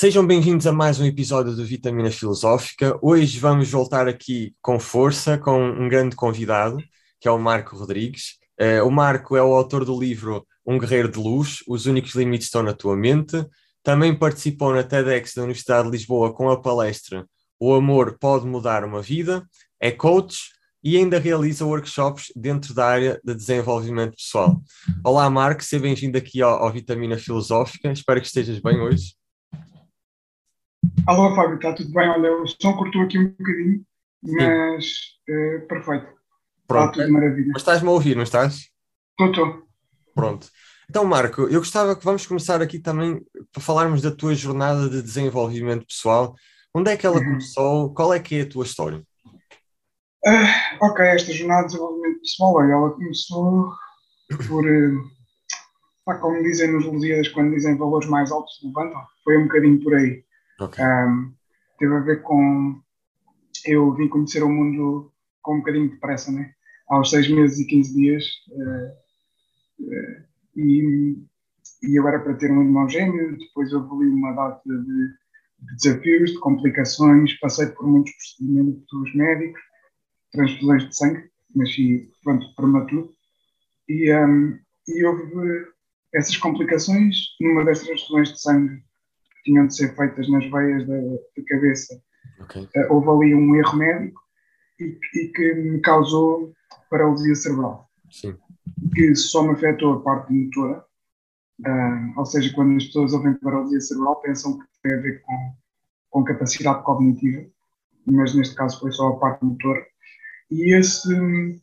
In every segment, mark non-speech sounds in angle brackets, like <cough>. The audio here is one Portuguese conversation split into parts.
Sejam bem-vindos a mais um episódio do Vitamina Filosófica. Hoje vamos voltar aqui com força, com um grande convidado, que é o Marco Rodrigues. Uh, o Marco é o autor do livro Um Guerreiro de Luz, Os Únicos Limites Estão na Tua Mente. Também participou na TEDx da Universidade de Lisboa com a palestra O Amor Pode Mudar uma Vida. É coach, e ainda realiza workshops dentro da área de desenvolvimento pessoal. Olá, Marco, seja bem-vindo aqui ao, ao, Vitamina Filosófica. Espero que estejas bem hoje. Alô, Fábio, está tudo bem? Olha, o som cortou aqui um bocadinho, mas uh, perfeito. Pronto. Está tudo maravilha. Mas estás-me a ouvir, não estás? Estou, estou. Pronto. Então, Marco, eu gostava que vamos começar aqui também para falarmos da tua jornada de desenvolvimento pessoal. Onde é que ela uhum. começou? Qual é que é a tua história? Uh, ok, esta jornada de desenvolvimento pessoal, olha, ela começou por, uh, como dizem nos Lusíadas, quando dizem valores mais altos levantam, foi um bocadinho por aí. Okay. Um, teve a ver com. Eu vim conhecer o mundo com um bocadinho de pressa, né? Aos seis meses e 15 dias. Uh, uh, e, e eu era para ter um irmão gêmeo, depois houve ali uma data de, de desafios, de complicações, passei por muitos procedimentos médicos transfusões de sangue, nasci pronto, prematuro, e, um, e houve essas complicações numa das transfusões de sangue tinham de ser feitas nas veias da, da cabeça. Okay. Uh, houve ali um erro médico e, e, que me causou paralisia cerebral, Sim. que só me afetou a parte motora, ou seja, quando as pessoas ouvem paralisia cerebral pensam que tem a ver com, com capacidade cognitiva, mas neste caso foi só a parte motora. E esse,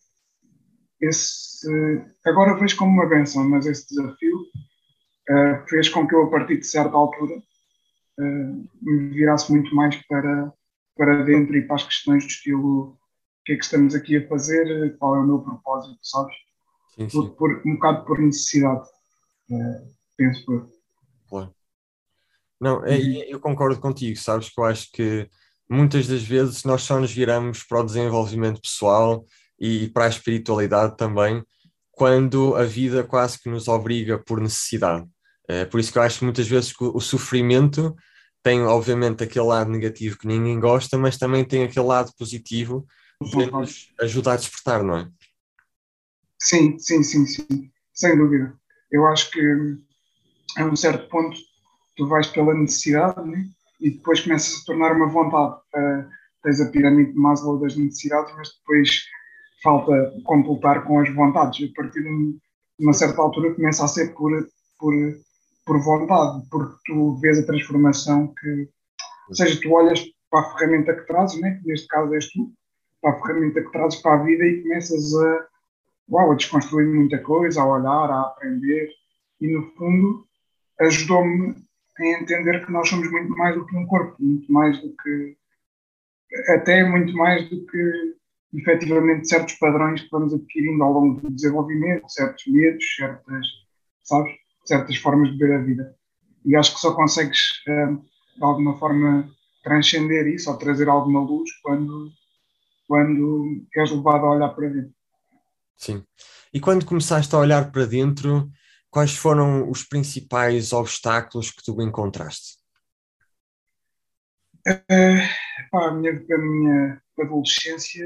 esse agora vejo como uma benção, mas esse desafio uh, fez com que eu, a partir de certa altura, me virasse muito mais para, para dentro e para as questões do estilo o que é que estamos aqui a fazer, qual é o meu propósito, sabes? Sim, sim. Por, um bocado por necessidade, uh, penso eu. Claro. Não, é, eu concordo contigo, sabes que eu acho que muitas das vezes nós só nos viramos para o desenvolvimento pessoal e para a espiritualidade também, quando a vida quase que nos obriga por necessidade. É por isso que eu acho que muitas vezes o sofrimento tem, obviamente, aquele lado negativo que ninguém gosta, mas também tem aquele lado positivo que nos ajuda a despertar, não é? Sim, sim, sim, sim, sem dúvida. Eu acho que a um certo ponto tu vais pela necessidade, né? e depois começa a se tornar uma vontade. Uh, tens a pirâmide de Maslow das necessidades, mas depois falta completar com as vontades. A partir de uma certa altura começa a ser por, por, por vontade, porque tu vês a transformação que. Ou seja, tu olhas para a ferramenta que trazes, né? neste caso és tu, para a ferramenta que trazes para a vida e começas a, uau, a desconstruir muita coisa, a olhar, a aprender. E no fundo ajudou-me em entender que nós somos muito mais do que um corpo, muito mais do que. até muito mais do que efetivamente certos padrões que vamos adquirindo ao longo do desenvolvimento, certos medos, certas, sabes, certas formas de ver a vida. E acho que só consegues, hum, de alguma forma, transcender isso ou trazer alguma luz quando, quando és levado a olhar para dentro. Sim. E quando começaste a olhar para dentro, quais foram os principais obstáculos que tu encontraste? Uh, pá, a, minha, a minha adolescência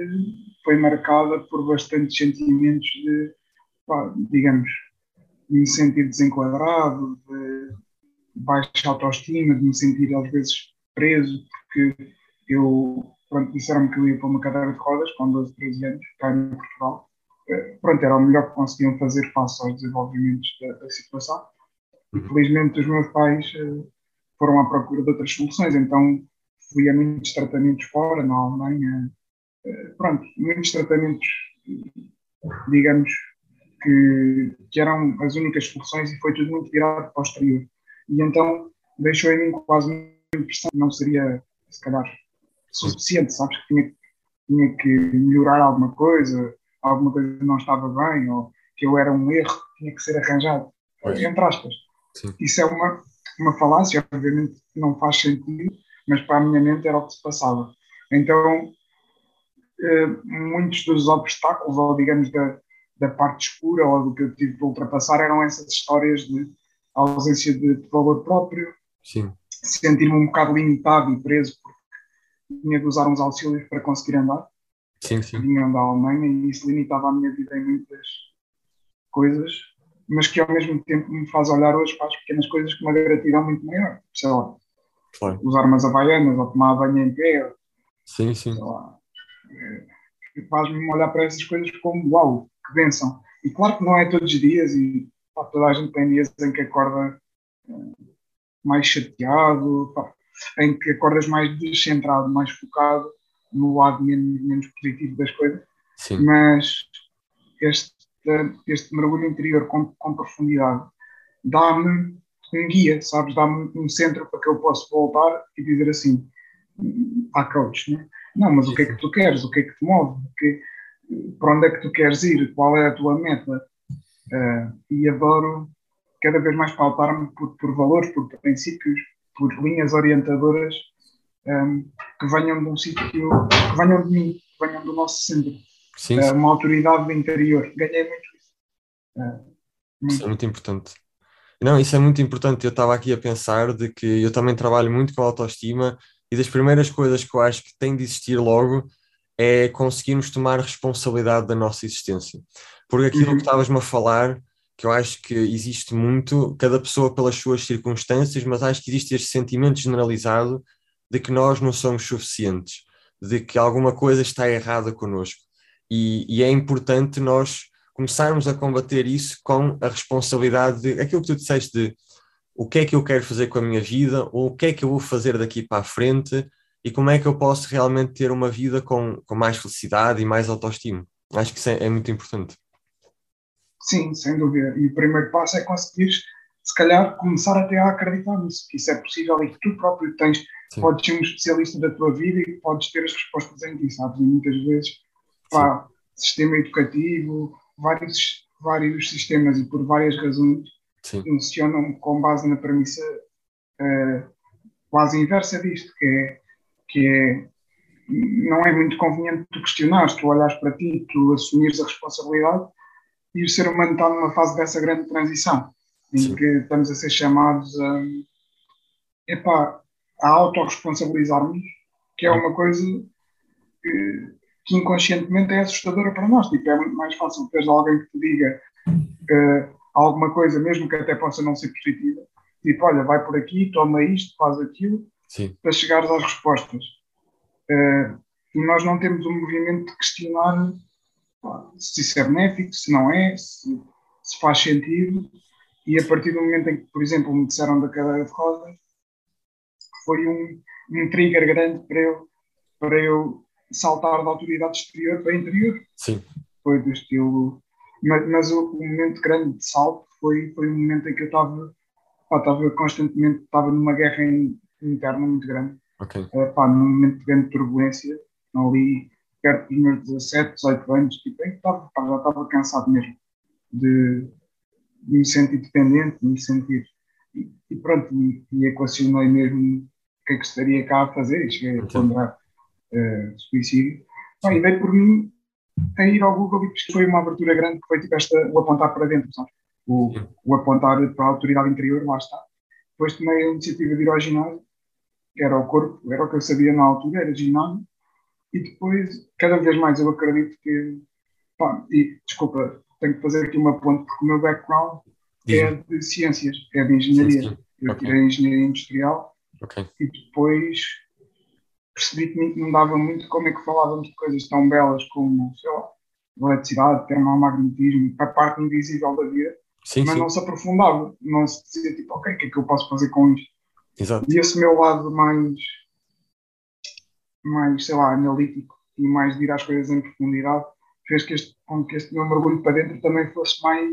foi marcada por bastantes sentimentos de, pá, digamos, de me sentir desenquadrado, de baixa autoestima, de me sentir às vezes preso, porque eu, pronto, disseram-me que eu ia para uma cadeira de rodas com 12, 13 anos, cá em Portugal, pronto, era o melhor que conseguiam fazer face aos desenvolvimentos da, da situação. E uhum. felizmente os meus pais uh, foram à procura de outras soluções, então fui a muitos tratamentos fora, na Alemanha, uh, pronto, muitos tratamentos, digamos, que, que, eram as únicas soluções e foi tudo muito virado para o exterior. E então deixou em mim quase uma impressão que não seria, se calhar, suficiente, sabes, que tinha, tinha que melhorar alguma coisa, alguma coisa não estava bem ou que eu era um erro que tinha que ser arranjado, pois. entre aspas. Sim. Isso é uma, uma falácia, obviamente não faz sentido, mas para a minha mente era o que se passava. Então, eh, muitos dos obstáculos, ou digamos da, da parte escura, ou do que eu tive de ultrapassar, eram essas histórias de ausência de, de valor próprio, sentir-me um bocado limitado e preso porque tinha de usar uns auxílios para conseguir andar. Sim, sim. Vinham da Alemanha e isso limitava a minha vida em muitas coisas, mas que ao mesmo tempo me faz olhar hoje para as pequenas coisas com uma gratidão muito maior. Sei lá, claro. usar umas havaianas ou tomar banho em pé. Sim, sim. Sei lá. É, faz-me olhar para essas coisas como uau, que benção. E claro que não é todos os dias e pá, toda a gente tem dias em que acorda é, mais chateado, pá, em que acordas mais descentrado, mais focado no lado menos, menos positivo das coisas. Sim. Mas este, este mergulho interior com, com profundidade dá-me um guia, sabes? Dá-me um centro para que eu possa voltar e dizer assim à coach, né? não, mas o que é que tu queres? O que é que te move? Que, para onde é que tu queres ir? Qual é a tua meta? Uh, e adoro cada vez mais pautar-me por, por, valores, por princípios, por linhas orientadoras um, ehm, que venham de um sítio, que venham de mim, que venham do nosso centro. Sim, sim. Uh, uma autoridade interior. Ganhei muito isso. Uh, muito. Isso é muito importante. Não, isso é muito importante. Eu estava aqui a pensar de que eu também trabalho muito com autoestima e das primeiras coisas que eu acho que tem de existir logo é conseguirmos tomar responsabilidade da nossa existência. Porque aquilo uhum. que estavas-me a falar, que eu acho que existe muito, cada pessoa pelas suas circunstâncias, mas acho que existe este sentimento generalizado de que nós não somos suficientes, de que alguma coisa está errada connosco. E, e é importante nós começarmos a combater isso com a responsabilidade de aquilo que tu disseste de o que é que eu quero fazer com a minha vida, ou o que é que eu vou fazer daqui para a frente, e como é que eu posso realmente ter uma vida com, com mais felicidade e mais autoestima. Acho que isso é, é muito importante. Sim, sem dúvida. E o primeiro passo é conseguir, se calhar, começar até a acreditar nisso, que isso é possível e que tu próprio tens, Sim. podes ser um especialista da tua vida e podes ter as respostas em ti, sabes? E muitas vezes, pá, sistema educativo, vários, vários sistemas e por várias razões Sim. funcionam com base na premissa uh, quase inversa disto, que é, que é não é muito conveniente tu questionares, tu olhares para ti, tu assumires a responsabilidade e o ser humano está numa fase dessa grande transição em Sim. que estamos a ser chamados a, epá, a autorresponsabilizar-nos, que é uma coisa que, que, inconscientemente é assustadora para nós. Tipo, é muito mais fácil teres alguém que te diga uh, alguma coisa, mesmo que até possa não ser positiva, tipo, olha, vai por aqui, toma isto, faz aquilo, Sim. para chegares às respostas. Uh, e nós não temos um movimento de questionar pá, se isso é benéfico, se não é, se, se, faz sentido. E a partir do momento em que, por exemplo, me disseram da cadeira de rodas, foi um, um trigger grande para eu, para eu saltar da autoridade exterior para interior. Sim. Foi do estilo mas, mas o, o, momento grande de salto foi, foi o momento em que eu estava, estava constantemente, estava numa guerra interna muito grande. Okay. Uh, pá, num momento de grande turbulência, ali perto dos meus 17, 18 anos, tipo, que estava, pá, já estava cansado mesmo de, de, me sentir dependente, de me sentir. E, e pronto, e, e equacionei mesmo o que é que estaria cá a fazer e cheguei okay. a ponderar uh, suicídio. Pá, e dei por mim a ir ao Google e foi uma abertura grande que foi tipo esta, o apontar para dentro, sabe? O, o apontar para a autoridade interior, lá está. Depois tomei a iniciativa de ir ao ginásio, era o corpo, era o que eu sabia na altura, era ginásio, e depois, cada vez mais eu acredito que, pá, e desculpa, tenho que fazer aqui uma ponte, porque o meu background é de ciências, é de engenharia. Eu okay. tirei engenharia industrial okay. e depois percebi que não dava muito como é que falávamos de coisas tão belas como, sei lá, eletricidade, termomagnetismo, a parte invisível da vida, sim, mas sim. não se aprofundava, não se dizia tipo, ok, o que é que eu posso fazer com isto? Exato. E esse meu lado mais, mais, sei lá, analítico e mais de ir às coisas em profundidade fez que este, com que este meu mergulho para dentro também fosse mais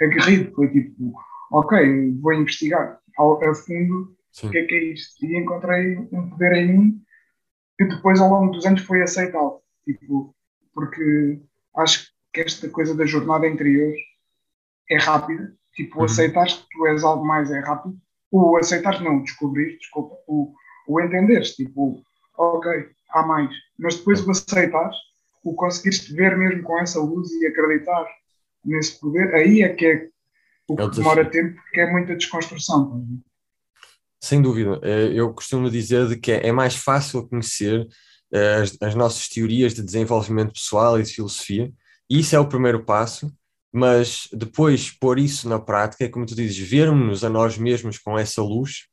aguerrido. Foi tipo, ok, vou investigar ao, a fundo Sim. o que é que é isto. E encontrei um poder em mim que depois ao longo dos anos foi aceitado. Tipo, porque acho que esta coisa da jornada interior é rápida. Tipo, uhum. aceitares que tu és algo mais é rápido. O aceitares não, descobrir, desculpa. O, o entenderes, tipo, ok, há mais. Mas depois o aceitares, o conseguires te ver mesmo com essa luz e acreditar nesse poder, aí é que é o que é demora tempo, porque é muita desconstrução. Sem dúvida. Eh, eu costumo dizer de que é mais fácil conhecer eh, as, as nossas teorias de desenvolvimento pessoal e de filosofia, e isso é o primeiro passo, mas depois pôr isso na prática, é como tu dizes, vermos-nos a nós mesmos com essa luz,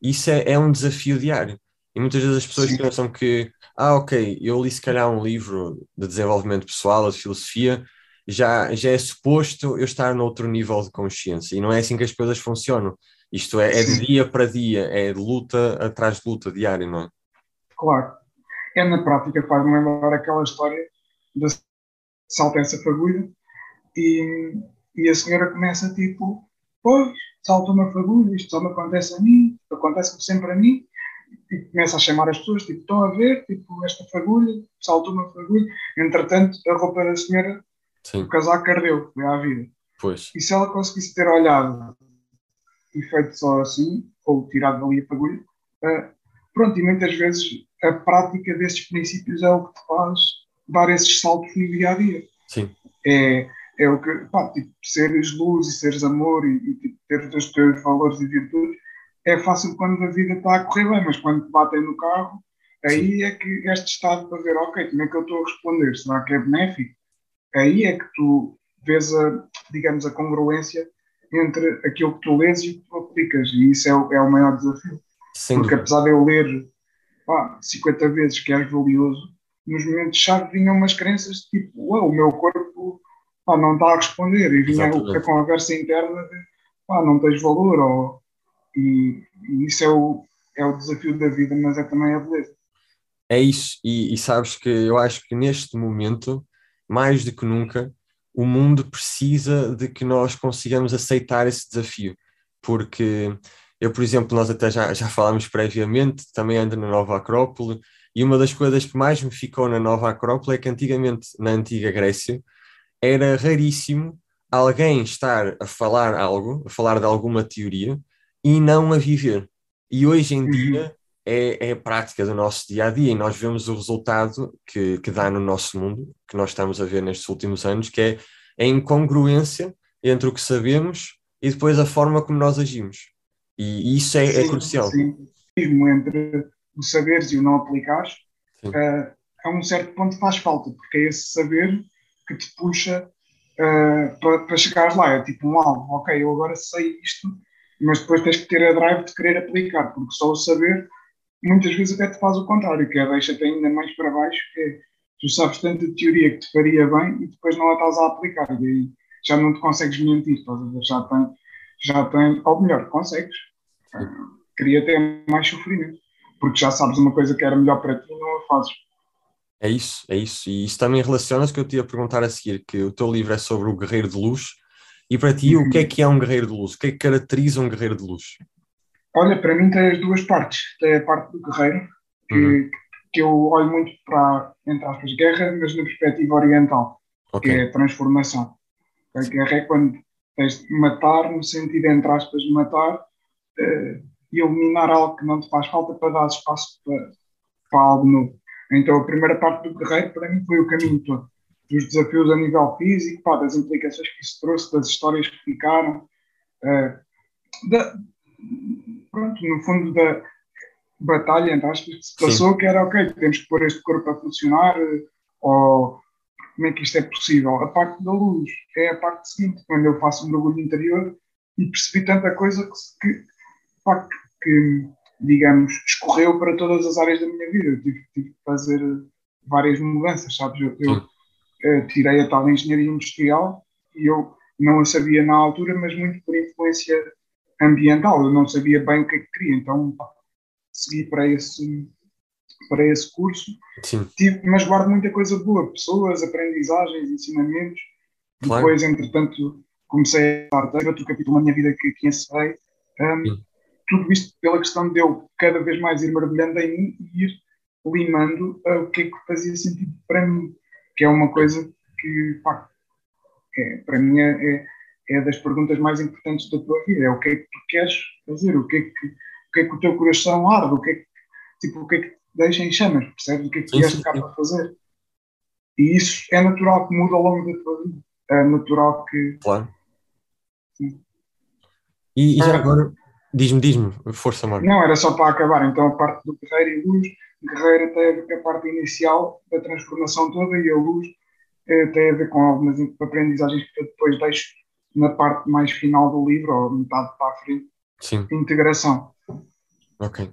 isso é, é um desafio diário. E muitas vezes as pessoas Sim. pensam que, ah, ok, eu li se calhar um livro de desenvolvimento pessoal, de filosofia, já, já é suposto eu estar noutro nível de consciência. E não é assim que as coisas funcionam. Isto é, é de dia para dia, é de luta atrás de luta diária, não é? Claro. É na prática, faz-me lembrar aquela história da salta essa fagulha e, e a senhora começa tipo, pois, salta uma fagulha, isto só me acontece a mim, acontece-me sempre a mim, e começa a chamar as pessoas, tipo, estão a ver, tipo, esta fagulha, saltou uma fagulha, entretanto, a roupa da senhora, Sim. o casaco ardeu, foi à vida. Pois. E se ela conseguisse ter olhado e feito só assim, ou tirado dali a fagulha, uh, pronto, e muitas vezes a prática desses princípios é o que te faz dar esses saltos no dia a dia. Sim. É, é o que, pá, tipo, seres luz e seres amor e, e tipo, ter os teus valores e virtudes é fácil quando a vida está a correr bem, mas quando te batem no carro, aí Sim. é que este estado para ver, ok, como é que eu estou a responder? Será que é benéfico? Aí é que tu vês a, digamos, a congruência entre aquilo que tu lês e o que tu aplicas, e isso é, o, é o maior desafio. Sem Porque apesar de eu ler pá, 50 vezes que és valioso, nos momentos-chave vinham umas crenças tipo, uau, o meu corpo pá, não está a responder, e vinha Exatamente. a conversa interna de pá, não tens valor, ou, e, e, isso é o, é o desafio da vida, mas é também a beleza. É isso, e, e sabes que eu acho que neste momento, mais do que nunca, o mundo precisa de que nós consigamos aceitar esse desafio, porque eu, por exemplo, nós até já, já falámos previamente, também ando na Nova Acrópole, e uma das coisas que mais me ficou na Nova Acrópole é que antigamente, na antiga Grécia, era raríssimo alguém estar a falar algo, a falar de alguma teoria, e não a viver. E hoje em dia uhum. é, é a prática do nosso dia a dia, e nós vemos o resultado que, que dá no nosso mundo, que nós estamos a ver nestes últimos anos, que é a incongruência entre o que sabemos e depois a forma como nós agimos. E isso é, é sim, é crucial. Sim, entre o saberes e o não aplicares, uh, a um certo ponto faz falta, porque é esse saber que te puxa uh, para, para chegares lá. É tipo um alvo, ok, eu agora sei isto, mas depois tens que ter a drive de querer aplicar, porque só o saber muitas vezes até te faz o contrário, que é deixa-te ainda mais para baixo, que é, tu sabes tanto de teoria que te faria bem e depois não a estás a aplicar, e aí já não te consegues mentir, estás a ver? Já tem, já tem, ou melhor, consegues, queria ter mais sofrimento, porque já sabes uma coisa que era melhor para ti e não a fazes. É isso, é isso. E isso também relaciona-se que eu te ia perguntar a seguir, que o teu livro é sobre o guerreiro de luz, e para ti, o que é que é um guerreiro de luz? O que é que caracteriza um guerreiro de luz? Olha, para mim tem as duas partes. Tem a parte do guerreiro, que, uhum. que eu olho muito para, entre aspas, guerra, mas na perspectiva oriental, okay. que é a transformação. A guerra é quando tens de matar, no sentido, entre aspas, de matar uh, e eliminar algo que não te faz falta para dar espaço para, para algo novo. Então a primeira parte do guerreiro, para mim, foi o caminho todo dos desafios a nível físico, pá, das implicações que isso trouxe, das histórias que ficaram, uh, da, pronto, no fundo da batalha, entre aspas, que se passou, Sim. que era, ok, temos que pôr este corpo a funcionar, ou como é que isto é possível? A parte da luz é a parte seguinte, quando eu faço um mergulho interior e percebi tanta coisa que, que, pá, que digamos, escorreu para todas as áreas da minha vida. Eu tive, tive que fazer várias mudanças, sabes? Eu, eu, uh, tirei a tal engenharia industrial e eu não a sabia na altura, mas muito por influência ambiental. Eu não sabia bem o que é que queria, então pá, segui para esse, para esse curso. Tive, mas guardo muita coisa boa, pessoas, aprendizagens, ensinamentos. Claro. Depois, entretanto, comecei a dar outro capítulo na minha vida que, que encerrei. Um, tudo isto pela questão de eu cada vez mais ir mergulhando em mim e ir limando uh, o que é que fazia sentido para mim que é uma coisa que, pá, é, para mim é, é, é, das perguntas mais importantes da tua vida. É o que é que tu queres fazer, o que é que, o, que, é que o teu coração arde, o que é que, tipo, o que é que te deixa em chamas, percebes? O que é que vieste cá para fazer? E isso é natural que muda ao longo da tua vida. É natural que. Claro. Sim. E, e já ah. agora, Diz-me, diz-me, força, Marco. Não, era só para acabar. Então, a parte do Guerreiro e Luz, Guerreiro tem a ver com a parte inicial da transformação toda e a Luz eh, tem a ver com algumas aprendizagens que eu depois deixo na parte mais final do livro, ou metade para a frente. Sim. Integração. Ok.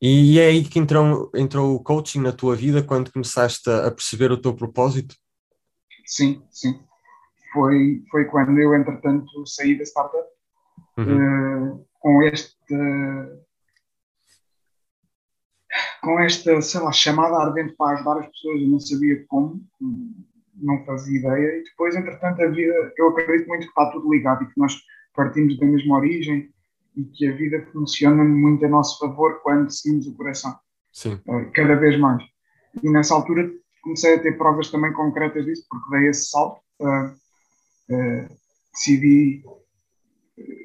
E é aí que entrou, entrou o coaching na tua vida quando começaste a perceber o teu propósito? Sim, sim. Foi, foi quando eu, entretanto, saí da startup uhum. uh, com este. com esta, sei lá, chamada ardente para ajudar as pessoas, eu não sabia como, não fazia ideia, e depois, entretanto, a vida, eu acredito muito que está tudo ligado e que nós partimos da mesma origem e que a vida funciona muito a nosso favor quando seguimos o coração. Sim. Uh, cada vez mais. E nessa altura comecei a ter provas também concretas disso, porque dei esse salto. Uh, uh, decidi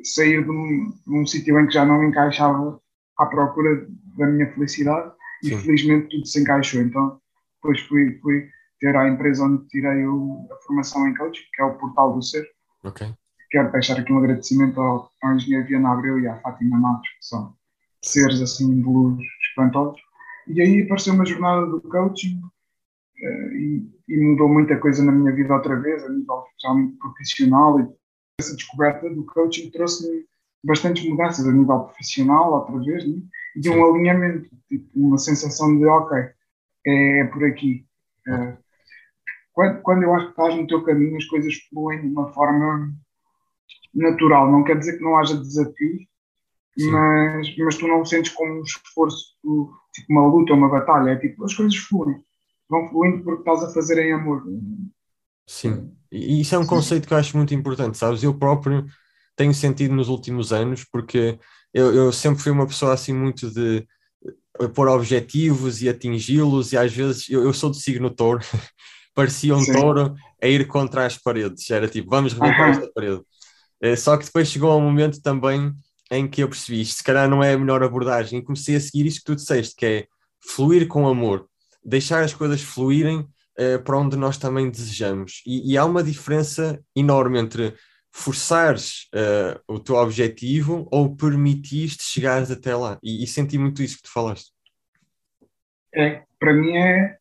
sair de um, um sítio em que já não me encaixava à procura da minha felicidade Sim. e felizmente tudo se encaixou. Então depois fui, fui ter a empresa onde tirei o, a formação em coaching, que é o Portal do Ser. Okay. Quero deixar aqui um agradecimento ao, ao engenheiro Viana Abreu e à Fátima Matos, que são seres assim de luz espantosos. E aí apareceu uma jornada do coaching uh, e, e, mudou muita coisa na minha vida outra vez, a nível especialmente profissional. E essa descoberta do coaching trouxe-me bastantes mudanças a nível profissional, outra vez, né? e de um alinhamento, tipo, uma sensação de, ok, é, é por aqui. Uh, quando, quando eu acho que estás no teu caminho, as coisas fluem de uma forma natural. Não quer dizer que não haja desafios, mas, mas tu não sentes como um esforço, tipo uma luta, uma batalha. É tipo, as coisas fluem. Vão fluindo porque estás a fazer em amor. Sim, e isso é um Sim. conceito que eu acho muito importante, sabes? Eu próprio tenho sentido nos últimos anos, porque eu, eu sempre fui uma pessoa assim muito de pôr objetivos e atingi-los, e às vezes eu, eu sou do signo touro, <laughs> parecia um Sim. touro a ir contra as paredes, era tipo, vamos rebentar esta parede. Eh, só que depois chegou um momento também em que eu percebi isto, se calhar não é a melhor abordagem, e comecei a seguir isto que tu disseste, que é fluir com amor, deixar as coisas fluírem uh, para onde nós também desejamos. E, e, há uma diferença enorme entre forçares uh, o teu objetivo ou permitires chegares até lá. E, e, senti muito isso que tu falaste. É, para mim é,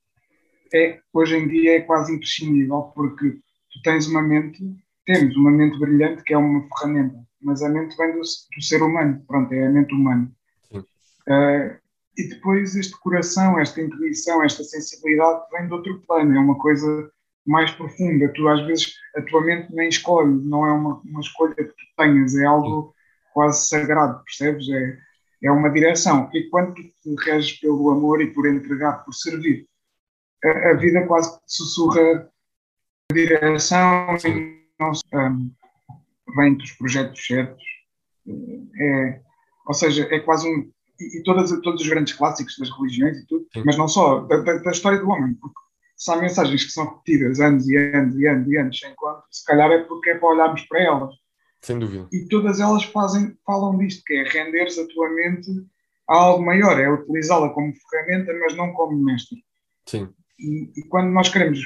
é, hoje em dia é quase imprescindível, porque tu tens uma mente temos uma mente brilhante que é uma ferramenta, mas a mente vem do, do ser humano, pronto, é a mente humana. Uh, e depois este coração, esta intuição, esta sensibilidade vem de outro plano, é uma coisa mais profunda. Tu às vezes a tua mente nem escolhe, não é uma, uma escolha que tu tenhas, é algo quase sagrado, percebes? É, é uma direção. E quando tu te reges pelo amor e por entregar, por servir, a, a vida quase te sussurra a direção Sim não um, vem dos projetos certos. É, ou seja, é quase um. E, e todas, todos os grandes clássicos das religiões e tudo, Sim. mas não só, da, da, da, história do homem. Porque se há mensagens que são repetidas anos e anos e anos e anos sem conta, se calhar é porque é para olharmos para elas. Sem dúvida. E todas elas fazem, falam disto, que é renderes a tua mente a algo maior, é utilizá-la como ferramenta, mas não como mestre. Sim. E, e quando nós queremos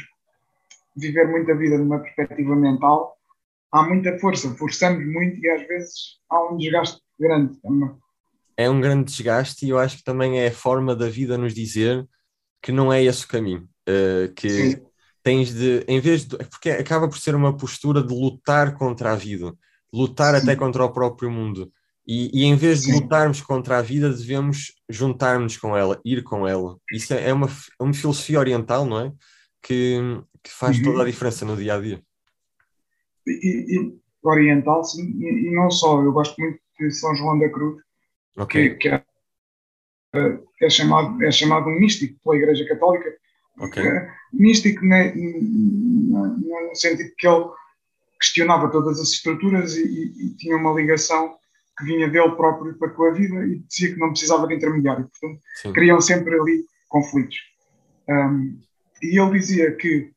viver muita vida numa perspectiva mental, há muita força, forçamos muito e às vezes há um desgaste grande também. É um grande desgaste e eu acho que também é a forma da vida nos dizer que não é esse o caminho. Uh, que Sim. tens de, em vez de. Porque acaba por ser uma postura de lutar contra a vida, lutar Sim. até contra o próprio mundo. E, e em vez de Sim. lutarmos contra a vida, devemos juntar-nos com ela, ir com ela. Isso é, é uma, é uma filosofia oriental, não é? Que, que faz uhum. toda a diferença no dia a dia. E, e oriental, sim, e, e, não só. Eu gosto muito de São João da Cruz, okay. que, que é, é, chamado, é chamado um místico pela Igreja Católica. Okay. É, místico né, no sentido que ele questionava todas as estruturas e, e, tinha uma ligação que vinha dele próprio para com a vida e dizia que não precisava de intermediário. Portanto, Sim. criam sempre ali conflitos. Um, e ele dizia que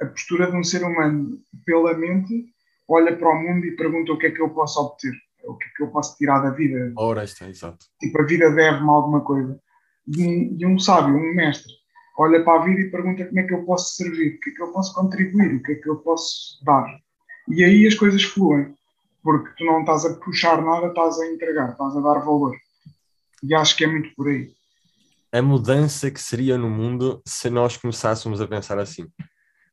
a postura de um ser humano pela mente olha para o mundo e pergunta o que é que eu posso obter, o que é que eu posso tirar da vida. Ora, está, exato. Tipo, a vida deve-me alguma coisa. E um, e um sábio, um mestre, olha para a vida e pergunta como é que eu posso servir, o que é que eu posso contribuir, o que é que eu posso dar. E aí as coisas fluem, porque tu não estás a puxar nada, estás a entregar, estás a dar valor. E acho que é muito por aí. A mudança que seria no mundo se nós começássemos a pensar assim.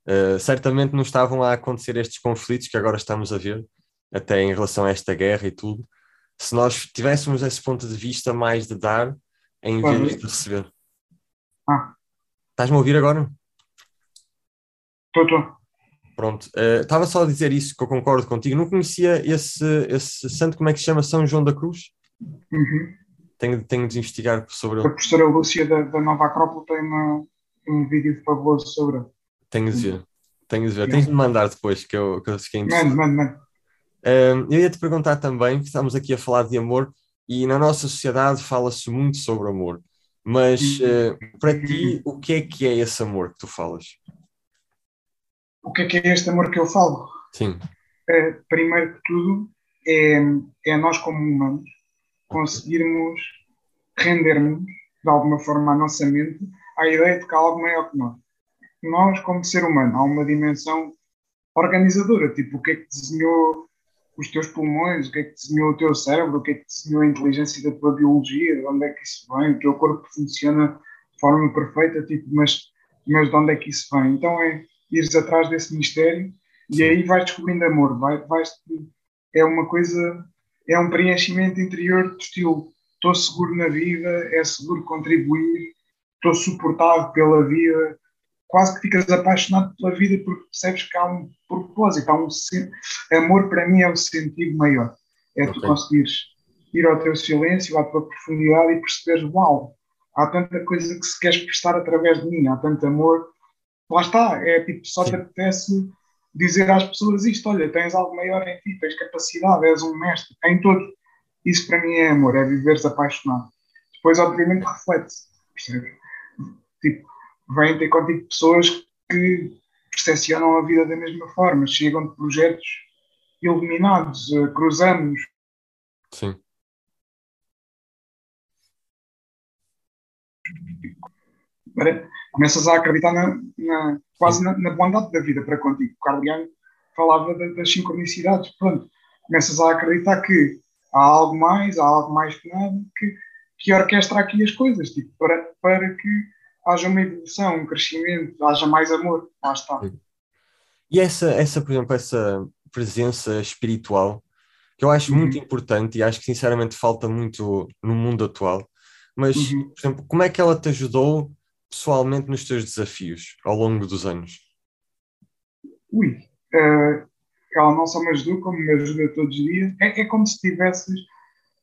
Uh, certamente não estavam a acontecer estes conflitos que agora estamos a ver, até em relação a esta guerra e tudo, se nós tivéssemos esse ponto de vista mais de dar em vez de receber. Ah. Estás-me a ouvir agora? Estou, estou. Pronto, estava uh, só a dizer isso, que eu concordo contigo. Não conhecia esse, esse santo, como é que se chama? São João da Cruz? Uhum. Tenho, tenho de investigar sobre ele. A professora Lúcia da, da Nova Acrópole tem uma, um vídeo fabuloso sobre ele. Tenho de ver, tenho de ver. Tens de mandar depois, que eu, que eu fiquei interessado. Mano, mano, mano. Uh, eu ia te perguntar também, que estamos aqui a falar de amor, e na nossa sociedade fala-se muito sobre amor. Mas uh, para ti, o que é que é esse amor que tu falas? o que é que é este amor que eu falo? Sim. Uh, primeiro que tudo, é, é nós como humanos conseguirmos rendermos de alguma forma a nossa mente à ideia de que há algo maior que nós. Nós, como ser humano, há uma dimensão organizadora, tipo o que é que desenhou os teus pulmões, o que é que desenhou o teu cérebro, o que é que desenhou a inteligência da tua biologia, de onde é que isso vem, o teu corpo funciona de forma perfeita, tipo, mas, mas de onde é que isso vem? Então é ires atrás desse mistério e aí vais descobrindo amor, vai, vais, é uma coisa, é um preenchimento interior do estilo estou seguro na vida, é seguro contribuir, estou suportado pela vida, quase que ficas apaixonado pela vida porque percebes que há um propósito, há um amor para mim é o sentido maior, é okay. tu conseguires ir ao teu silêncio, à tua profundidade e perceberes, uau, há tanta coisa que se queres prestar através de mim, há tanto amor lá está, é tipo, só te apetece dizer às pessoas isto: olha, tens algo maior em ti, tens capacidade, és um mestre, em tudo. Isso para mim é amor, é viveres apaixonado. Depois, obviamente, reflete-se, percebes? Tipo, vêm ter contigo pessoas que percepcionam a vida da mesma forma, chegam de projetos iluminados, eh, cruzamos. Sim. começas a acreditar na, na quase na, na, bondade da vida para contigo. O Carliano falava das sincronicidades, pronto, começas a acreditar que há algo mais, há algo mais que nada, que, que orquestra aqui as coisas, tipo, para, para que haja uma evolução, um crescimento, haja mais amor, lá está. E essa, essa, por exemplo, essa presença espiritual, que eu acho uhum. muito importante e acho que sinceramente falta muito no mundo atual, mas, uhum. por exemplo, como é que ela te ajudou pessoalmente nos teus desafios ao longo dos anos? Ui, uh, ela não só me ajudou, como me ajuda todos os dias. É, é como se tivesses.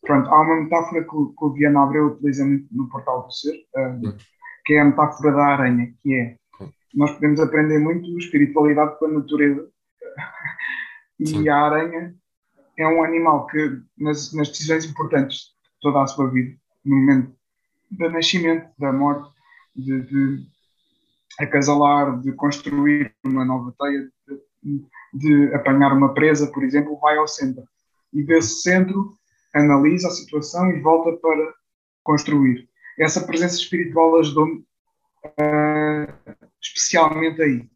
Pronto, há uma metáfora que, o, que o Viana Abreu utiliza muito no Portal do Ser, uh, que é a metáfora da aranha, que é nós podemos aprender muito espiritualidade com a natureza. e Sim. a aranha é um animal que, nas, nas decisões importantes de toda a sua vida, no momento do nascimento, da morte, de, de acasalar, de construir uma nova teia, de, de, apanhar uma presa, por exemplo, vai ao centro. E desse centro analisa a situação e volta para construir. Essa presença espiritual ajudou-me uh, especialmente aí,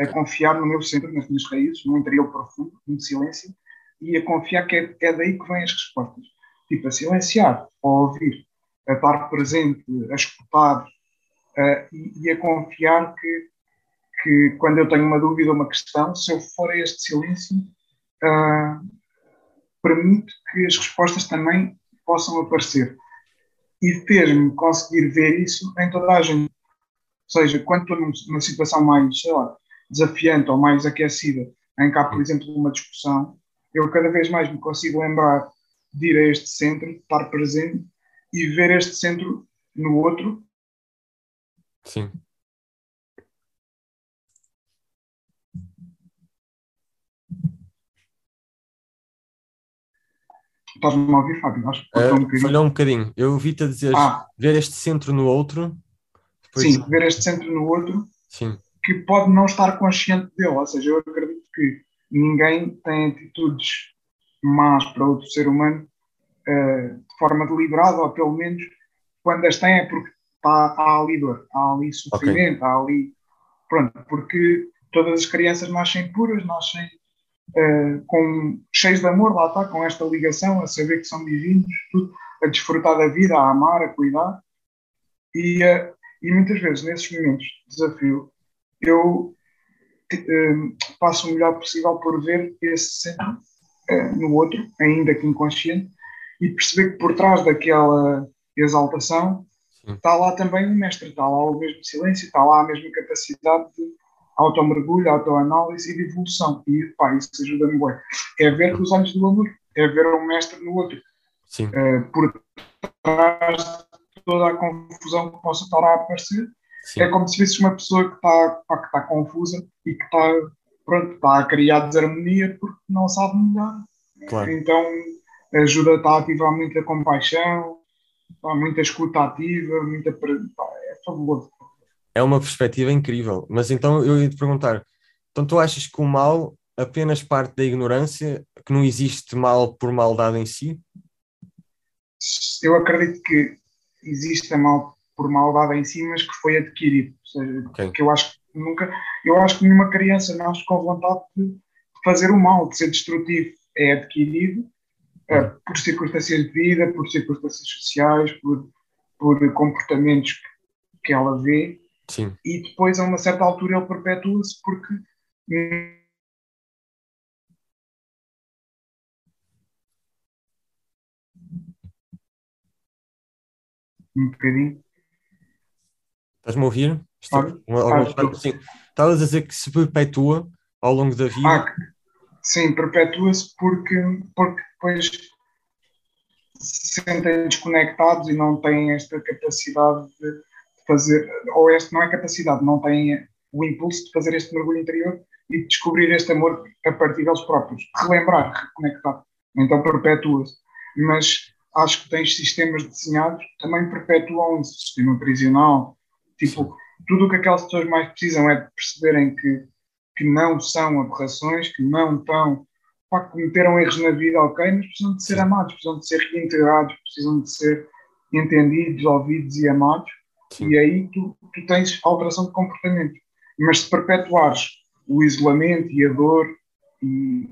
a confiar no meu centro, nas minhas raízes, no interior profundo, no silêncio, e a confiar que é, é daí que vêm as respostas. Tipo, a silenciar, a ouvir, a estar presente, a escutar, uh, e, e, a confiar que, que quando eu tenho uma dúvida ou uma questão, se eu for a este silêncio, uh, permite que as respostas também possam aparecer. E fez-me conseguir ver isso em toda a gente. Ou seja, quando estou numa situação mais, sei lá, desafiante ou mais aquecida, em que há, por exemplo, uma discussão, eu cada vez mais me consigo lembrar de ir a este centro, estar presente e ver este centro no outro Sim. Estás-me a ouvir, Fábio? Acho que uh, um bocadinho. Falhou um bocadinho. Eu ouvi-te a dizer ah. ver este centro no outro. Depois... Sim, ver este centro no outro. Sim. Que pode não estar consciente dele. Ou seja, eu acredito que ninguém tem atitudes más para outro ser humano uh, de forma deliberada, ou pelo menos quando as tem é porque há, há ali dor, há ali sofrimento, okay. há ali. Pronto, porque todas as crianças nascem puras, nascem uh, com, cheios de amor, lá está, com esta ligação, a saber que são divinos, tudo, a desfrutar da vida, a amar, a cuidar. E, uh, e muitas vezes, nesses momentos de desafio, eu uh, faço o melhor possível por ver esse centro no outro, ainda que inconsciente, e perceber que por trás daquela exaltação está lá também o mestre, está lá o mesmo silêncio, está lá a mesma capacidade de automergulho, autoanálise e de evolução. E pá, isso ajuda-me bem. É ver com os olhos do amor, é ver um mestre no outro. Sim. Uh, por trás de toda a confusão que possa estar a aparecer, Sim. é como se visse uma pessoa que está, que está confusa e que está, pronto, está a criar desarmonia porque não sabe mudar. Claro. Então ajuda a estar ativamente a compaixão, muita escuta ativa, muita. Pá, é fabuloso é uma perspectiva incrível. Mas então eu ia te perguntar: então tu achas que o mal apenas parte da ignorância, que não existe mal por maldade em si? Eu acredito que existe mal por maldade em si, mas que foi adquirido. Ou seja, okay. que eu acho que nunca, eu acho que nenhuma criança nasce com vontade de fazer o mal, de ser destrutivo. É adquirido uh, por circunstâncias de vida, por circunstâncias sociais, por, por comportamentos que, que ela vê Sim. E depois, a uma certa altura, ele perpetua-se porque. Um bocadinho. Estás-me a ouvir? Está, ah, ah, sim. Estavas a dizer que se perpetua ao longo da vida. Ah, sim, perpetua-se porque, porque depois se sentem desconectados e não têm esta capacidade de fazer, ou este não é capacidade, não tem o impulso de fazer este mergulho interior e de descobrir este amor a partir deles próprios, relembrar, reconectar. Então perpetua-se. Mas acho que tens sistemas desenhados que também perpetuam o sistema prisional. Tipo, tudo o que aquelas pessoas mais precisam é de perceberem que, que não são aberrações, que não estão. Pá, cometeram erros na vida, ok, mas precisam de ser amados, precisam de ser reintegrados, precisam de ser entendidos, ouvidos e amados Sim. E aí tu, tu tens alteração de comportamento. Mas se perpetuares o isolamento e a dor e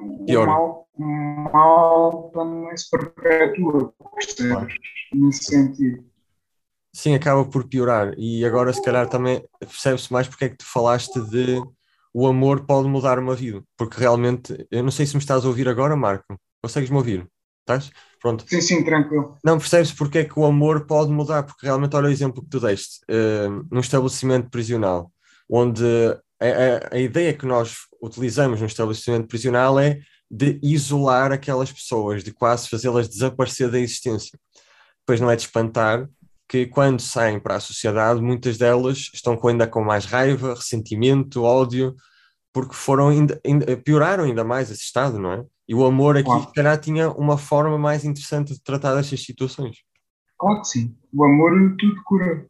o Pior. mal, o mal também se perpetua, percebes? Nesse sentido. Sim, acaba por piorar. E agora, se calhar, também percebe-se mais porque é que tu falaste de o amor pode mudar uma vida. Porque realmente, eu não sei se me estás a ouvir agora, Marco. Consegues-me ouvir? Estás? Pronto. Sim, sim, tranquilo. Não percebes porque é que o amor pode mudar, porque realmente olha o exemplo que tu deste, uh, num estabelecimento prisional, onde a, a, a, ideia que nós utilizamos no estabelecimento prisional é de isolar aquelas pessoas, de quase fazê-las desaparecer da existência. Depois não é de espantar que quando saem para a sociedade, muitas delas estão ainda com mais raiva, ressentimento, ódio, porque foram ainda, ainda, pioraram ainda mais esse estado, não é? E o amor aqui, claro. se calhar, tinha uma forma mais interessante de tratar destas situações. Claro que sim. O amor tudo cura.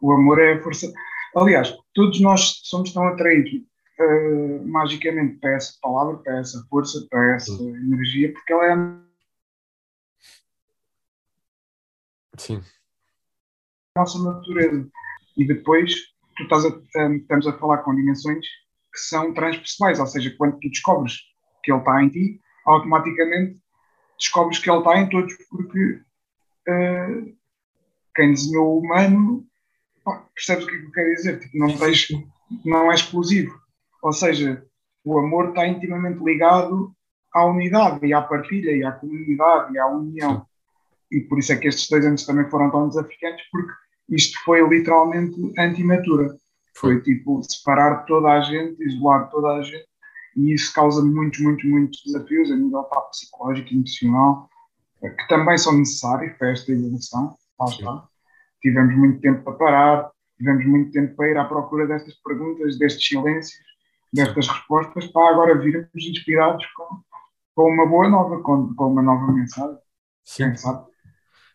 O amor é a força. Aliás, todos nós somos tão atraídos uh, magicamente para essa palavra, para essa força, para essa sim. energia, porque ela é. Sim. A nossa natureza. E depois, tu estás a, um, estamos a falar com dimensões que são transpessoais, ou seja, quando tu descobres que ele está em ti, automaticamente descobres que ele está em todos, porque uh, quem desenhou o humano pá, percebes o que é que eu quero dizer, tipo, não, tens, não é exclusivo. Ou seja, o amor está intimamente ligado à unidade e à partilha e à comunidade e à união. E por isso é que estes dois anos também foram tão desafiantes, porque isto foi literalmente anti-natura. Foi tipo separar toda a gente, isolar toda a gente e isso causa muitos, muitos, muitos desafios a nível pá, psicológico e emocional, eh, que também são necessários para esta evolução. Lá Tivemos muito tempo para parar, tivemos muito tempo para ir à procura destas perguntas, destes silêncios, destas respostas, para agora virmos inspirados com, com uma boa nova, com, com uma nova mensagem. Sim. Quem sabe?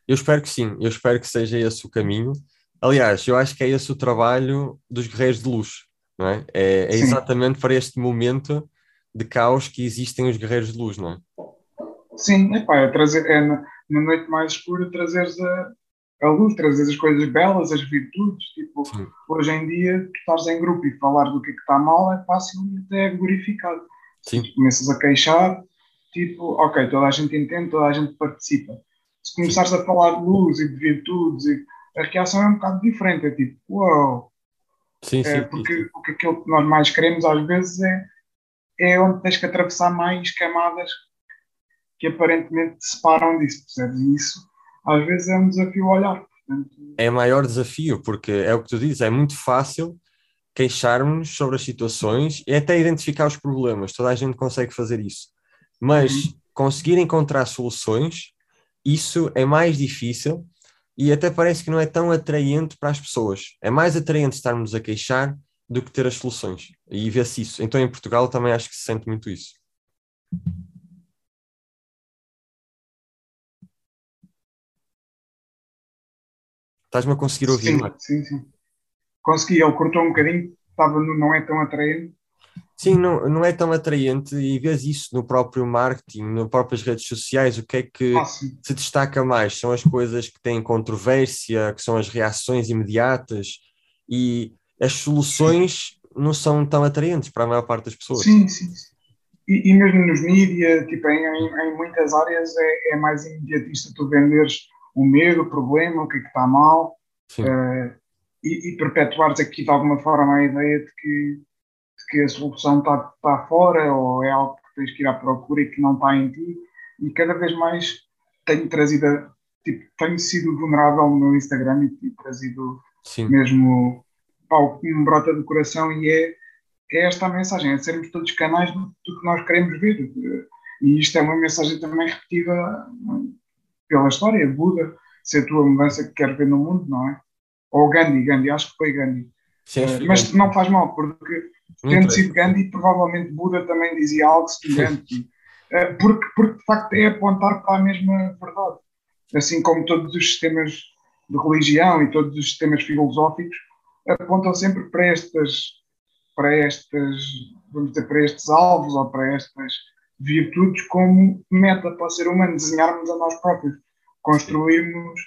Eu espero que sim, eu espero que seja esse o caminho. Aliás, eu acho que é esse o trabalho dos guerreiros de luz não é? É, é exatamente para este momento de caos que existem os guerreiros de luz, não é? Sim, epá, é, trazer, é na, na noite mais escura trazeres a, a luz, trazer as coisas belas, as virtudes. Tipo, Sim. hoje em dia, tu estás em grupo e falar do que é que está mal é fácil e até é glorificado. Sim. Tu começas a queixar, tipo, ok, toda a gente entende, toda a gente participa. Se começares Sim. a falar de luz e de virtudes, a reação é um bocado diferente. É tipo, uau! Wow. Sim, sim, é, porque, sim. porque aquilo que nós mais queremos às vezes é, é onde tens que atravessar mais camadas que aparentemente te separam disso, percebes? E isso às vezes é um desafio olhar. Portanto... É maior desafio, porque é o que tu dizes, é muito fácil queixarmos sobre as situações e até identificar os problemas, toda a gente consegue fazer isso. Mas uhum. conseguir encontrar soluções, isso é mais difícil e até parece que não é tão atraente para as pessoas. É mais atraente estarmos a queixar do que ter as soluções. E vê-se isso. Então em Portugal também acho que se sente muito isso. Estás-me a conseguir ouvir, sim, Sim, sim. Consegui, ele cortou um bocadinho, estava no, não é tão atraente. Sim, não, não é tão atraente e vês isso no próprio marketing, nas próprias redes sociais, o que é que ah, se destaca mais? São as coisas que têm controvérsia, que são as reações imediatas e as soluções não são tão atraentes para a maior parte das pessoas. Sim, sim. E, e mesmo nos mídias, tipo, em, em, em, muitas áreas é, é mais imediatista tu venderes o medo, o problema, o que é que está mal, uh, e, e perpetuares aqui de alguma forma a ideia de que, que a solução está, está fora ou é algo que tens que ir à procura e que não está em ti. E cada vez mais tenho trazido, tipo, tenho sido vulnerável no Instagram e tenho trazido Sim. mesmo algo que me brota do coração e é, é esta a mensagem, é sermos todos canais do, do que nós queremos ver. E isto é uma mensagem também repetida pela história, Buda, se a tua mudança que queres ver no mundo, não é? Ou Gandhi, Gandhi, acho que foi Gandhi. Sim, mas não faz mal, porque tendo sido Gandhi, provavelmente Buda também dizia algo semelhante. uh, <laughs> porque, porque de facto é apontar para a mesma verdade. Assim como todos os sistemas de religião e todos os sistemas filosóficos apontam sempre para estas, para estas, vamos dizer, para estes alvos ou para estas virtudes como meta para o ser humano, desenharmos a nós próprios, construirmos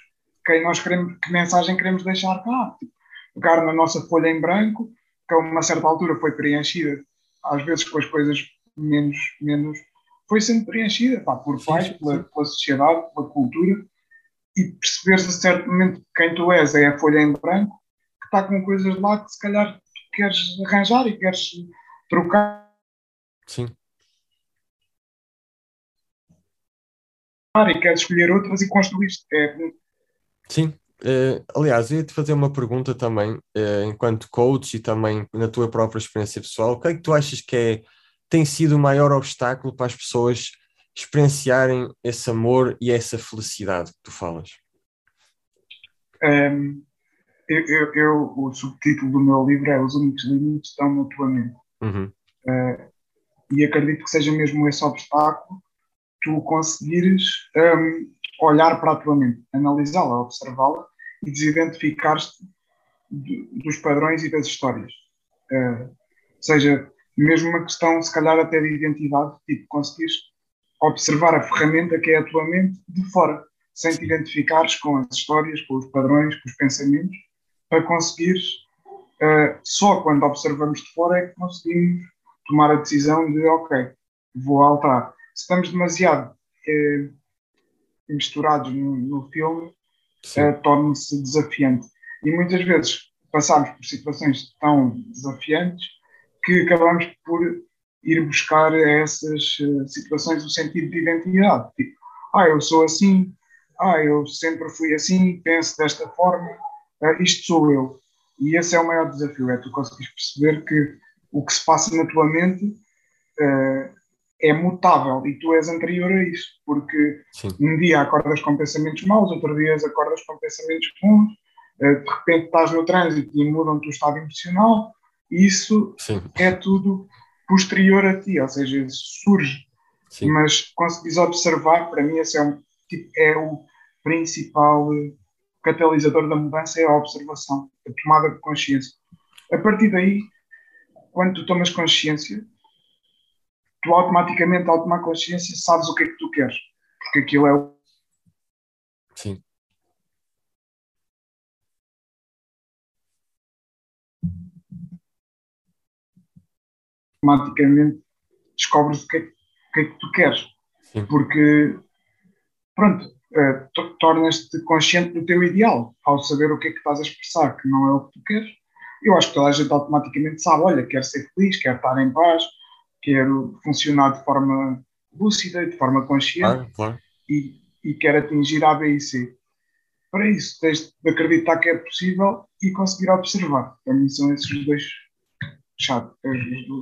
quem nós queremos, que mensagem queremos deixar cá. Tipo, pegar na nossa folha em branco, que a uma certa altura foi preenchida, às vezes com as coisas menos, menos foi sendo preenchida pá, por pais, pela, pela sociedade, pela cultura, e perceberes a certo momento quem tu és é a folha em branco, que está com coisas lá que se calhar queres arranjar e queres trocar. Sim. e queres escolher outras e construir. É... Sim. Uh, aliás, eu ia-te fazer uma pergunta também, uh, enquanto coach e também na tua própria experiência pessoal, o que é que tu achas que é, tem sido o maior obstáculo para as pessoas experienciarem esse amor e essa felicidade que tu falas? Um, ehm, eu, eu, eu, o subtítulo do meu livro é Os únicos limites estão na tua mente. Uhum. Uh, e acredito que seja mesmo esse obstáculo tu conseguires um, olhar para a tua mente, analisá-la, observá-la e desidentificar-te dos padrões e das histórias. Uh, seja, mesmo uma questão, se calhar, até de identidade, tipo, conseguires observar a ferramenta que é a tua mente de fora, sem te identificares com as histórias, com os padrões, com os pensamentos, para conseguires, uh, só quando observamos de fora é que conseguimos tomar a decisão de, ok, vou alterar estamos demasiado eh, misturados no, no filme, eh, torna-se desafiante. E muitas vezes passamos por situações tão desafiantes que acabamos por ir buscar a essas uh, situações o sentido de identidade. Tipo, ah, eu sou assim, ah, eu sempre fui assim, penso desta forma, uh, isto sou eu. E esse é o maior desafio, é tu conseguires perceber que o que se passa na tua mente uh, é mutável e tu és anterior a isso, porque Sim. um dia acordas com pensamentos maus, outro dia acordas com pensamentos bons, eh, de repente estás no trânsito e mudam o teu estado emocional, isso Sim. é tudo posterior a ti, ou seja, surge. Sim. Mas conseguis observar, para mim, esse é, um, tipo, é o principal catalisador da mudança, é a observação, a tomada de consciência. A partir daí, quando tu tomas consciência, tu automaticamente, ao tomar consciência, sabes o que é que tu queres, porque aquilo é o. Sim. Automaticamente descobres o que, é, que é que tu queres, Sim. porque, pronto, uh, tornas-te consciente do teu ideal ao saber o que é que estás a expressar, que não é o que tu queres. Eu acho que toda a gente automaticamente sabe: olha, quer ser feliz, quer estar em paz, quero funcionar de forma lúcida, de forma consciente claro, claro. E, e quero atingir A, B e C. Para isso, tens de acreditar que é possível e conseguir observar. Para mim, são esses dois chaves.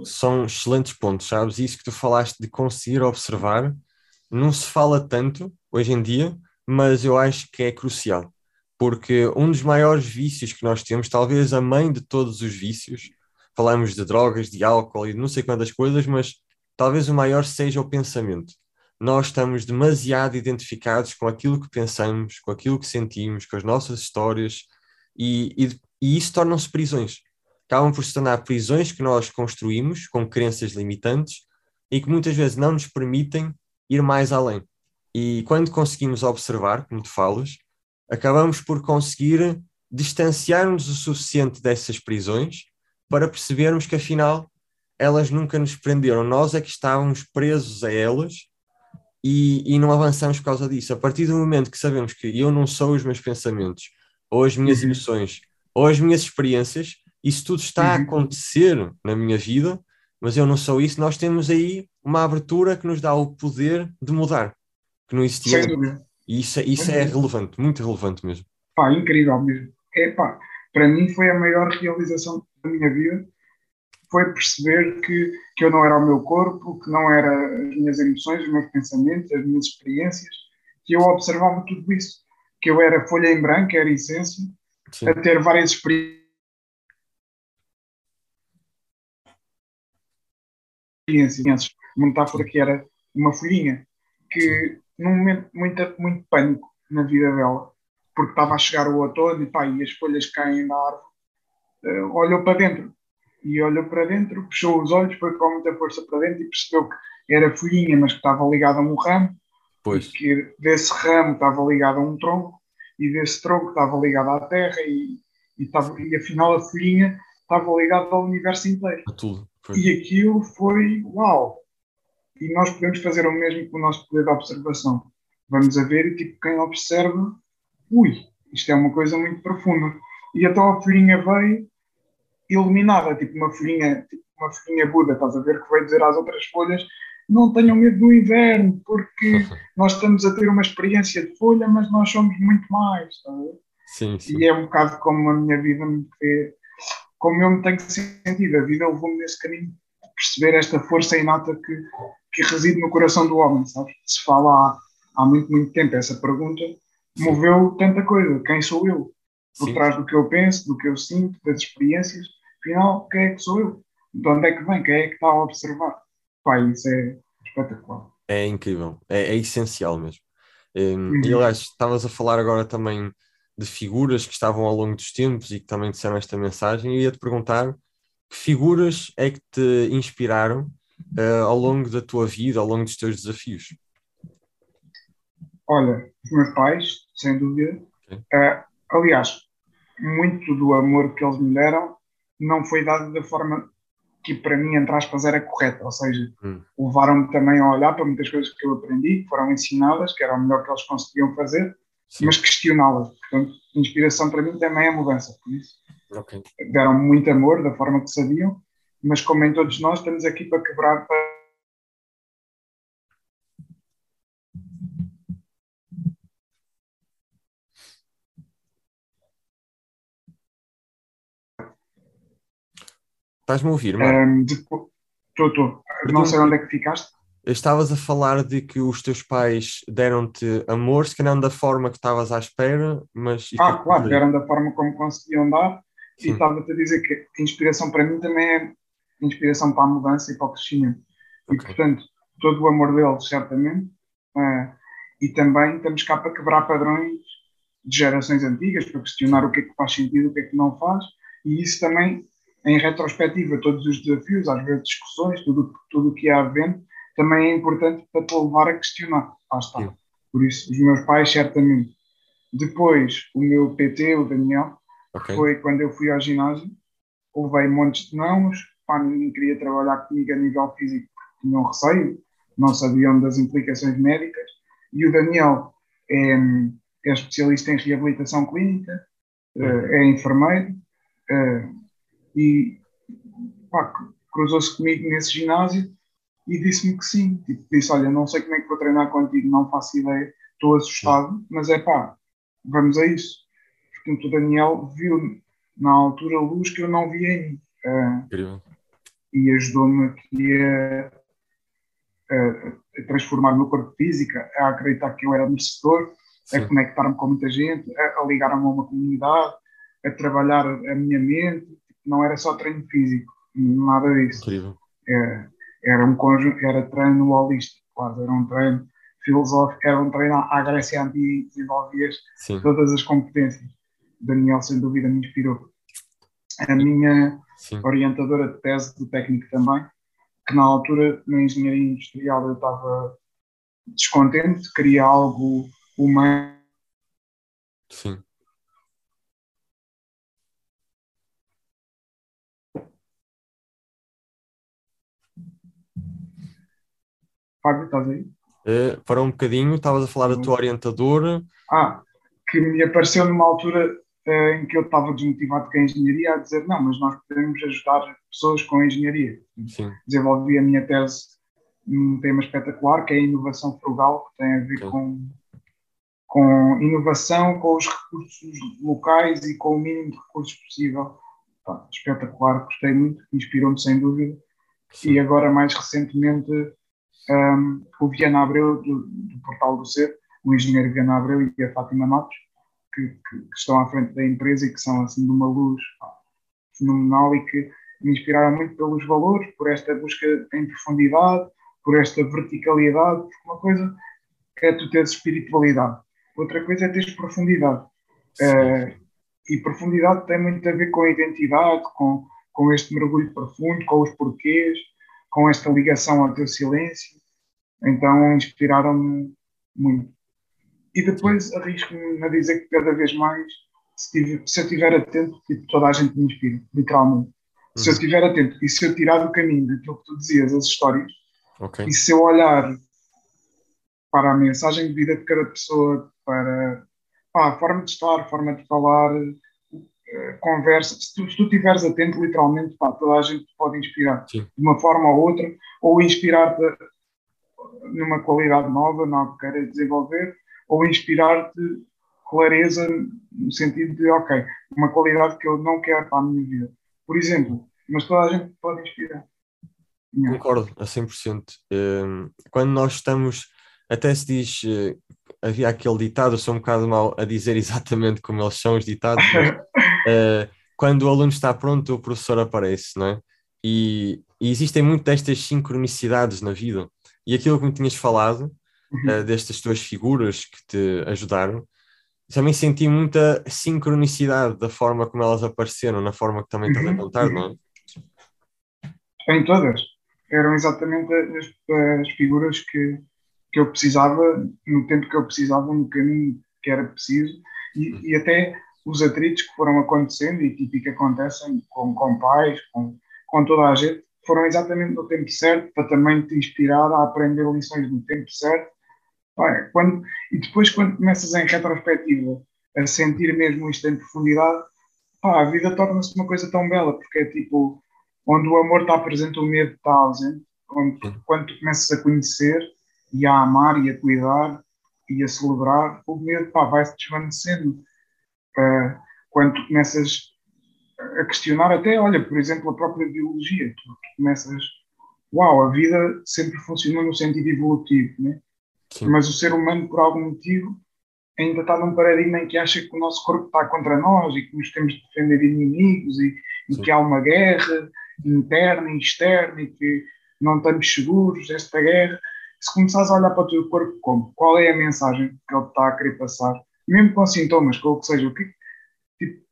São excelentes pontos, sabes? Isso que tu falaste de conseguir observar não se fala tanto hoje em dia, mas eu acho que é crucial. Porque um dos maiores vícios que nós temos, talvez a mãe de todos os vícios, falamos de drogas, de álcool e não sei quantas coisas, mas talvez o maior seja o pensamento. Nós estamos demasiado identificados com aquilo que pensamos, com aquilo que sentimos, com as nossas histórias, e, e, e isso tornam-se prisões. Acabam por se tornar prisões que nós construímos com crenças limitantes e que muitas vezes não nos permitem ir mais além. E quando conseguimos observar, como tu falas, acabamos por conseguir distanciar-nos o suficiente dessas prisões para percebermos que afinal elas nunca nos prenderam, nós é que estávamos presos a elas e, e não avançamos por causa disso. A partir do momento que sabemos que eu não sou os meus pensamentos, ou as minhas uhum. emoções, ou as minhas experiências, isso tudo está uhum. a acontecer na minha vida, mas eu não sou isso, nós temos aí uma abertura que nos dá o poder de mudar, que não existia. E isso, isso é relevante, muito relevante mesmo. Pá, incrível mesmo. É, pá, para mim foi a maior realização da minha vida, foi perceber que, que eu não era o meu corpo, que não era as minhas emoções, os meus pensamentos, as minhas experiências, que eu observava tudo isso, que eu era folha em branco, era essência, Sim. a ter várias experiências experiências. Uma metáfora que era uma folhinha, que num momento muito, muito pânico na vida dela, porque estava a chegar o outono e, pá, e as folhas caem da árvore, uh, olhou para dentro. E olhou para dentro, fechou os olhos, foi com muita força para dentro e percebeu que era folhinha, mas que estava ligada a um ramo, pois. que desse ramo estava ligado a um tronco, e desse tronco estava ligado à terra, e, e, estava, e afinal a folhinha estava ligada ao universo inteiro. A tudo. E aquilo foi uau! E nós podemos fazer o mesmo com o nosso poder de observação. Vamos a ver e, tipo, quem observa, ui, isto é uma coisa muito profunda. E então a folhinha veio iluminada, tipo uma folhinha, tipo uma folhinha Buda, estás a ver, que veio dizer às outras folhas não tenham medo do inverno, porque <laughs> nós estamos a ter uma experiência de folha, mas nós somos muito mais. Sim, sim. E é um bocado como a minha vida me vê como eu me tenho sentido. A vida levou-me nesse caminho, perceber esta força inata que, que reside no coração do homem, sabes? Se fala há, há muito, muito tempo essa pergunta, moveu tanta coisa. Quem sou eu? Por Sim. trás do que eu penso, do que eu sinto, das experiências, afinal, quem é que sou eu? De onde é que vem? Quem é que está a observar? Pai, isso é espetacular. É incrível, é, é essencial mesmo. Um, uhum. E aliás, estavas a falar agora também de figuras que estavam ao longo dos tempos e que também disseram esta mensagem, e ia te perguntar que figuras é que te inspiraram uh, ao longo da tua vida, ao longo dos teus desafios? Olha, os meus pais, sem dúvida. Uh, aliás, muito do amor que eles me deram não foi dado da forma que para mim, entre aspas, era correta. Ou seja, hum. levaram-me também a olhar para muitas coisas que eu aprendi, que foram ensinadas, que era o melhor que eles conseguiam fazer, Sim. mas questioná-las. Portanto, inspiração para mim também é mudança, por isso. Okay. Deram muito amor da forma que sabiam, mas como em todos nós, estamos aqui para quebrar. Para... Estás-me a ouvir? Um, Estou, estou. Não sei onde é que ficaste. Estavas a falar de que os teus pais deram-te amor, se calhar da forma que estavas à espera, mas. Ah, claro, deram da forma como conseguiam dar, Sim. e estava-te a dizer que a inspiração para mim também é inspiração para a mudança e para o crescimento. Okay. E, portanto, todo o amor deles, certamente, uh, e também estamos cá para quebrar padrões de gerações antigas, para questionar o que é que faz sentido, o que é que não faz, e isso também, em retrospectiva, todos os desafios, às vezes discussões, tudo o tudo que há havendo, também é importante para te levar a questionar. Lá está. Sim. Por isso, os meus pais, certamente. Depois, o meu PT, o Daniel, okay. foi quando eu fui ao ginásio, levei montes de nãos, pá, ninguém queria trabalhar comigo a nível físico porque tinham receio, não sabiam das implicações médicas. E o Daniel é, é especialista em reabilitação clínica, eh, é enfermeiro eh, e pá, cruzou-se comigo nesse ginásio e disse-me que sim. Tipo, disse: Olha, não sei como é que vou treinar contigo, não faço ideia, estou assustado, mas é pá, vamos a isso. Portanto, o Daniel viu na altura luz que eu não via em mim. Uh, e ajudou-me aqui a, a, a, transformar o meu corpo físico, a acreditar que eu era merecedor, a conectar-me com muita gente, a, a ligar-me a uma comunidade, a trabalhar a minha mente. Não era só treino físico, nada disso. Incrível. É, era um conjunto, era treino holístico, quase, era um treino filosófico, era um treino à Grécia Antiga, desenvolvias todas as competências. Daniel, sem dúvida, me inspirou. A minha Sim. orientadora de tese do técnico também, que na altura, na engenharia industrial, eu estava descontente, queria algo humano. Sim. Fábio, estás aí? Uh, para um bocadinho, estavas a falar da tua orientadora. Ah, que me apareceu numa altura uh, em que eu estava desmotivado com a engenharia, a dizer: não, mas nós podemos ajudar pessoas com a engenharia. Sim. Desenvolvi a minha tese num tema espetacular, que é a inovação frugal, que tem a ver com, com inovação, com os recursos locais e com o mínimo de recursos possível. Espetacular, gostei muito, inspirou-me sem dúvida. Sim. E agora, mais recentemente, um, o Viana Abreu, do, do, Portal do Ser, o engenheiro Viana Abreu e a Fátima Matos, que, que, que, estão à frente da empresa e que são assim de uma luz fenomenal e que me inspiraram muito pelos valores, por esta busca em profundidade, por esta verticalidade, porque uma coisa é tu teres espiritualidade, outra coisa é teres profundidade. Uh, e profundidade tem muito a ver com a identidade, com, com este mergulho profundo, com os porquês, com esta ligação ao teu silêncio. Então inspiraram-me muito. E depois arrisco-me a dizer que cada vez mais, se, se eu estiver atento, tipo, toda a gente me inspira, literalmente. Uhum. Se eu uhum. estiver atento e se eu tirar do caminho daquilo que tu dizias, as histórias, okay. e se eu olhar para a mensagem de vida de cada pessoa, para pá, a forma de estar, a forma de falar, conversa, se tu, se tu estiveres atento, literalmente, pá, toda a gente pode inspirar Sim. de uma forma ou outra, ou inspirar-te numa qualidade nova, não que queiras desenvolver, ou inspirar-te clareza no sentido de, ok, uma qualidade que eu não quero para a minha vida. Por exemplo, mas toda a gente pode inspirar. Concordo a 100%. Ehm, quando nós estamos, até se diz, eh, havia aquele ditado, eu sou um bocado mal a dizer <laughs> exatamente como eles são os ditados, mas, <laughs> uh, quando o aluno está pronto, o professor aparece, não é? E, e existem muito destas sincronicidades na vida. E aquilo que me tinhas falado, uhum. uh, destas tuas figuras que te ajudaram, também senti muita sincronicidade da forma como elas apareceram, na forma que também estás a uhum. contar, não é? Em todas. Eram exatamente as, as, figuras que, que eu precisava, no tempo que eu precisava, no caminho que era preciso, e, uhum. e até os atritos que foram acontecendo e tipo, que acontecem com, com pais, com, com toda a gente, foram exatamente no tempo certo para também te inspirar a aprender lições no tempo certo. Quando, e depois, quando começas em retrospectiva a sentir mesmo isto em profundidade, pá, a vida torna-se uma coisa tão bela, porque é tipo, onde o amor está presente, o medo está ausente. Onde, quando tu começas a conhecer e a amar e a cuidar e a celebrar, o medo vai-se desvanecendo. Uh, quando começas a questionar até, olha, por exemplo, a própria biologia. Tu, começas, uau, a vida sempre funcionou no sentido evolutivo, né? mas o ser humano, por algum motivo, ainda está num paradigma em que acha que o nosso corpo está contra nós e que nos temos de defender inimigos e, e que há uma guerra interna e externa e que não estamos seguros desta guerra. Se começares a olhar para o teu corpo como, qual é a mensagem que ele está a querer passar? Mesmo com sintomas, com o que seja, o que tipo,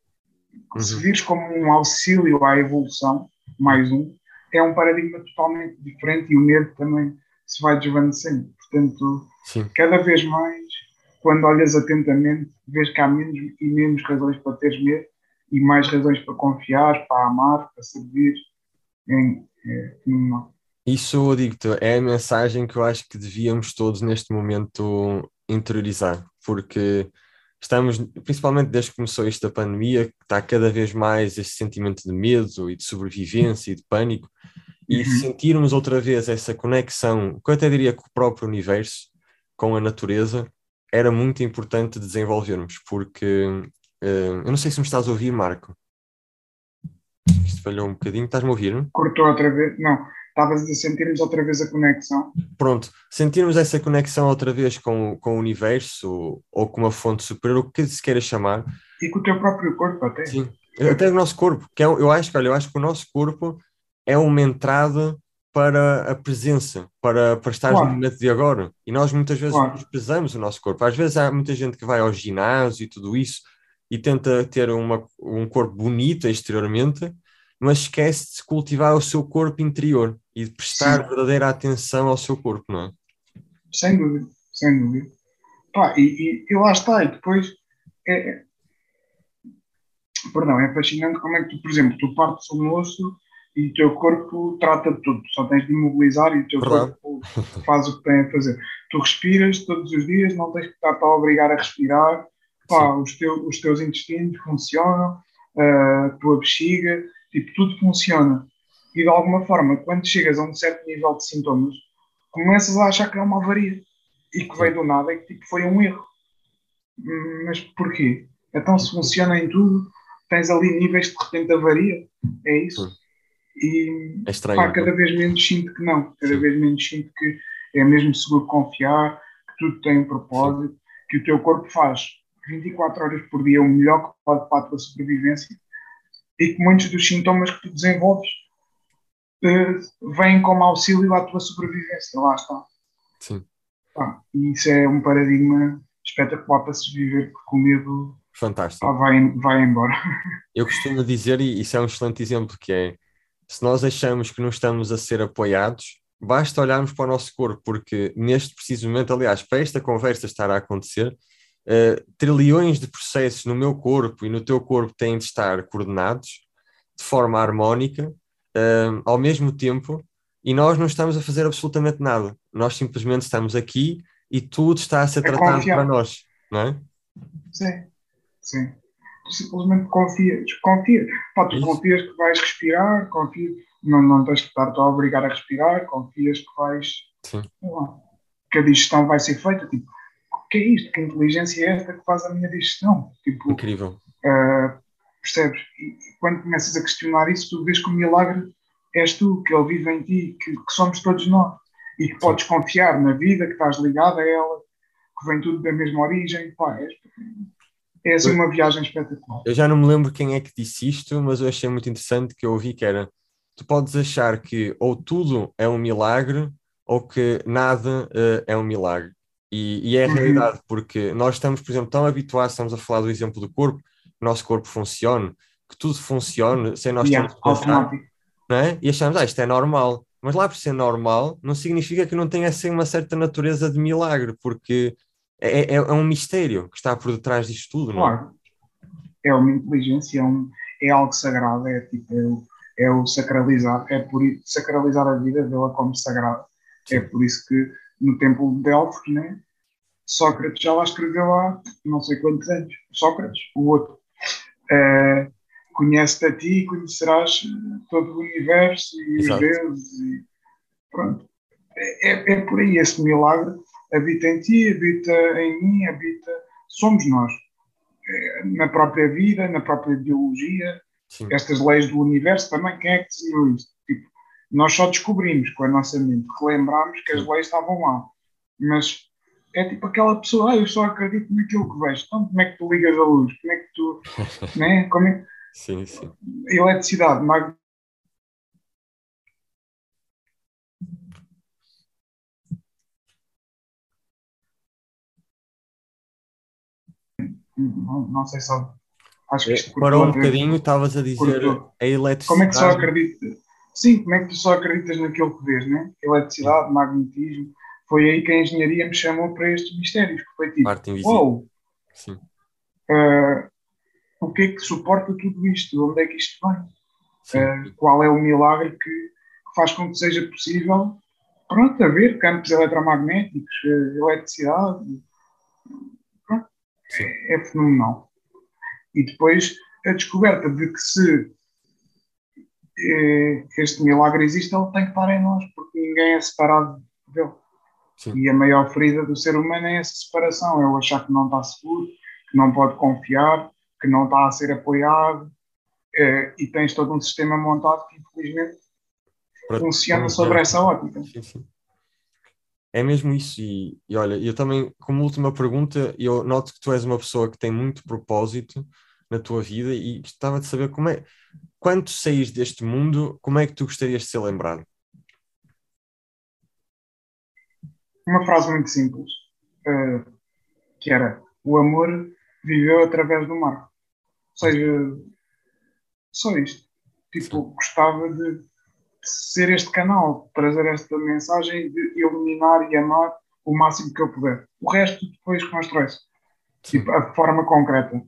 uhum. se vires como um auxílio à evolução, mais um, é um paradigma totalmente diferente e o medo também se vai desvanecendo. Portanto, Sim. cada vez mais, quando olhas atentamente, vês que há menos e menos razões para teres medo e mais razões para confiar, para amar, para servir. é, é fenomenal. Isso, digo-te, é a mensagem que eu acho que devíamos todos neste momento interiorizar, porque estamos, principalmente desde que começou esta pandemia, está cada vez mais este sentimento de medo e de sobrevivência e de pânico, e uhum. sentirmos outra vez essa conexão, que eu até diria com o próprio universo, com a natureza, era muito importante desenvolvermos, porque uh, eu não sei se me estás a ouvir, Marco. Isto falhou um bocadinho, estás-me a ouvir? Cortou outra vez, não estavas a sentirmos outra vez a conexão. Pronto, sentirmos essa conexão outra vez com, com o universo ou com uma fonte superior, o que se queira chamar. E com o teu próprio corpo até. Sim, até o nosso corpo, que é, eu acho que, olha, eu acho que o nosso corpo é uma entrada para a presença, para, para estar claro. no momento de agora. E nós muitas vezes claro. desprezamos o nosso corpo. Às vezes há muita gente que vai ao ginásio e tudo isso e tenta ter uma, um corpo bonito exteriormente, mas esquece de cultivar o seu corpo interior e de prestar Sim. verdadeira atenção ao seu corpo, não é? Sem dúvida, sem dúvida. Pá, e, e, e lá está, e depois é, é, perdão, é fascinante como é que tu, por exemplo, tu partes um osso e o teu corpo trata de tudo, só tens de imobilizar e o teu Verdade. corpo faz o que tem a fazer. Tu respiras todos os dias, não tens que estar a obrigar a respirar, pá, os, teu, os teus intestinos funcionam, a tua bexiga, tipo, tudo funciona e de alguma forma, quando chegas a um certo nível de sintomas, começas a achar que é uma avaria e que veio do nada e que tipo, foi um erro. Mas porquê? Então, se funciona em tudo, tens ali níveis de repente de avaria, é isso? E é estranho, pá, cada vez menos sinto que não, cada Sim. vez menos sinto que é mesmo seguro confiar, que tudo tem um propósito, Sim. que o teu corpo faz 24 horas por dia o melhor que pode para a tua sobrevivência e que muitos dos sintomas que tu desenvolves vêm como auxílio à tua sobrevivência. Lá está. Sim. Ah, e isso é um paradigma espetacular para se viver, porque o medo Fantástico. Ah, vai, vai embora. <laughs> Eu costumo dizer, e isso é um excelente exemplo, que é se nós achamos que não estamos a ser apoiados, basta olharmos para o nosso corpo, porque neste preciso momento, aliás, para esta conversa estar a acontecer, uh, trilhões de processos no meu corpo e no teu corpo têm de estar coordenados de forma harmónica uh, ao mesmo tempo e nós não estamos a fazer absolutamente nada. Nós simplesmente estamos aqui e tudo está a ser é tratado confiar. para nós, não é? Sim, sim. Tu simplesmente confias, confias. Pá, tu Isso. confias que vais respirar, confias, não, não tens que estar a obrigar a respirar, confias que vais, sim. Lá, que a digestão vai ser feita. Tipo, o que é isto? Que inteligência é esta que faz a minha digestão? Tipo, Incrível. Uh, percebes? E quando começas a questionar isso, tu vês que o milagre és tu, que ele vive em ti, que, que somos todos nós. E que podes confiar na vida, que estás ligado a ela, que vem tudo da mesma origem. Pá, és, é assim uma viagem espetacular. Eu já não me lembro quem é que disse isto, mas eu achei muito interessante que eu ouvi que era tu podes achar que ou tudo é um milagre ou que nada uh, é um milagre. E, e é a uhum. realidade, porque nós estamos, por exemplo, tão habituados, estamos a falar do exemplo do corpo, o nosso corpo funcione, que tudo funcione sem nós yeah, termos automático não é? E achamos, ah, isto é normal. Mas lá por ser normal, não significa que não tenha assim uma certa natureza de milagre, porque é, é, é um mistério que está por detrás disto tudo, não é? Claro. É uma inteligência, é, um, é algo sagrado, é tipo, é o, é o sacralizar, é por sacralizar a vida, vê-la como sagrada. É por isso que no templo de Delfos, né, Sócrates já lá escreveu há não sei quantos anos. Sócrates, o outro. Uh, conhece-te a ti e conhecerás todo o universo e Exato. os deuses. E pronto. É, é, é, por aí esse milagre. Habita em ti, habita em mim, habita. Somos nós. É, na própria vida, na própria ideologia. Sim. Estas leis do universo também. Quem é que desenhou isto? Tipo, nós só descobrimos com a nossa mente, relembrámos que as leis estavam lá. Mas é tipo aquela pessoa, ah, eu só acredito naquilo que vejo. Então, como é que tu ligas a luz? Como é que tu. <laughs> né? como é, Sim, sim. Eletricidade, mag... Não, não sei se acho que isto Parou um bocadinho, estavas a dizer a eletricidade. Como é que só acreditas? Sim, como é que tu só acreditas naquilo que vês, né? Eletricidade, magnetismo. Foi aí que a engenharia me chamou para estes mistérios, que foi tipo, Parte invisível. Wow, Sim. Uh, o que é que suporta tudo isto? Onde é que isto vai? Uh, qual é o milagre que, que, faz com que seja possível, pronto, haver campos eletromagnéticos, uh, eletricidade. Pronto, é, é fenomenal. E depois a descoberta de que se eh, este milagre existe, ele tem que estar em nós, porque ninguém é separado dele. Sim. E a maior ferida do ser humano é essa separação, é o achar que não está seguro, que não pode confiar, que não está a ser apoiado, é, e tens todo um sistema montado que infelizmente Para, funciona sobre essa ótica. Sim, sim. É mesmo isso, e, e olha, eu também, como última pergunta, eu noto que tu és uma pessoa que tem muito propósito na tua vida e gostava de saber como é, quando saís deste mundo, como é que tu gostarias de ser lembrado? Uma frase muito simples, uh, que era, o amor viveu através do mar. Ou seja, só isto. Tipo, gostava de ser este canal, trazer esta mensagem de iluminar e amar o máximo que eu puder. O resto depois constrói-se. Tipo, a forma concreta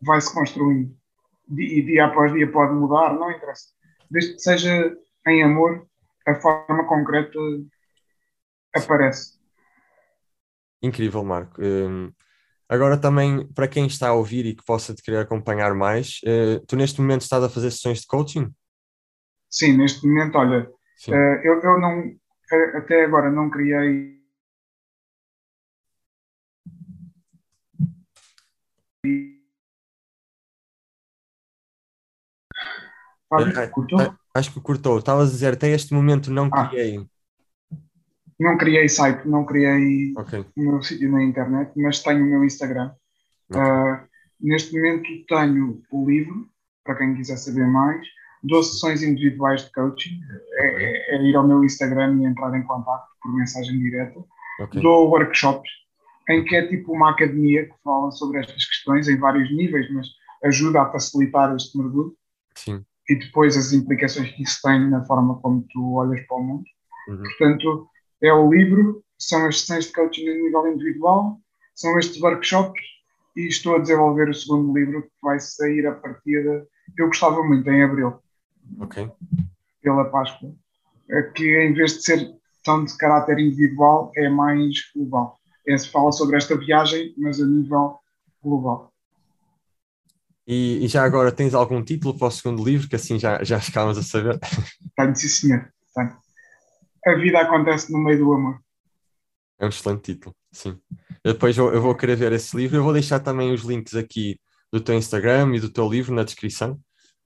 vai-se construindo. E dia após dia pode mudar, não interessa. Desde que seja em amor, a forma concreta aparece. Incrível, Marco. Hum, Agora também, para quem está a ouvir e que possa te querer acompanhar mais, uh, tu neste momento estás a fazer sessões de coaching? Sim, neste momento, olha, uh, eu, eu não, até agora não criei Acho que cortou. Estavas a dizer, até este momento não ah. Não criei site, não criei okay. o meu sítio na internet, mas tenho o meu Instagram. Okay. Uh, neste momento tenho o livro, para quem quiser saber mais, dou sessões individuais de coaching, é, é, é ir ao meu Instagram e entrar em contato por mensagem direta. Okay. Dou workshops, em que é tipo uma academia que fala sobre estas questões em vários níveis, mas ajuda a facilitar este mergulho. Sim. E depois as implicações que isso tem na forma como tu olhas para o mundo. Uhum. Portanto, é o livro, são as sessões de coaching a nível individual, são estes workshops e estou a desenvolver o segundo livro que vai sair a partir de. Eu gostava muito, em abril. Ok. Pela Páscoa. Que em vez de ser tão de caráter individual, é mais global. É, se fala sobre esta viagem, mas a nível global. E, e, já agora tens algum título para o segundo livro, que assim já, já ficámos a saber? Tenho, sim, senhor. Tenho a vida acontece no meio do amor. É um excelente título, sim. Depois eu, eu vou querer ver esse livro. Eu vou deixar também os links aqui do teu Instagram e do teu livro na descrição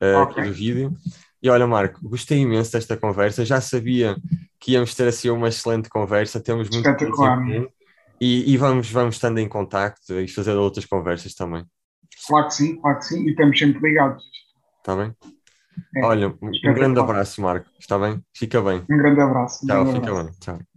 uh, okay. do vídeo. E olha, Marco, gostei imenso desta conversa. Já sabia que íamos ter assim uma excelente conversa. Temos muito tempo e, e vamos, vamos estando em contacto e fazer outras conversas também. Claro que sim, claro que sim. E estamos sempre ligados. Está bem? É, Olha, um grande abraço, Marco. Está bem? Fica bem. Um grande abraço. Um Tchau, grande fica abraço. bem. Tchau.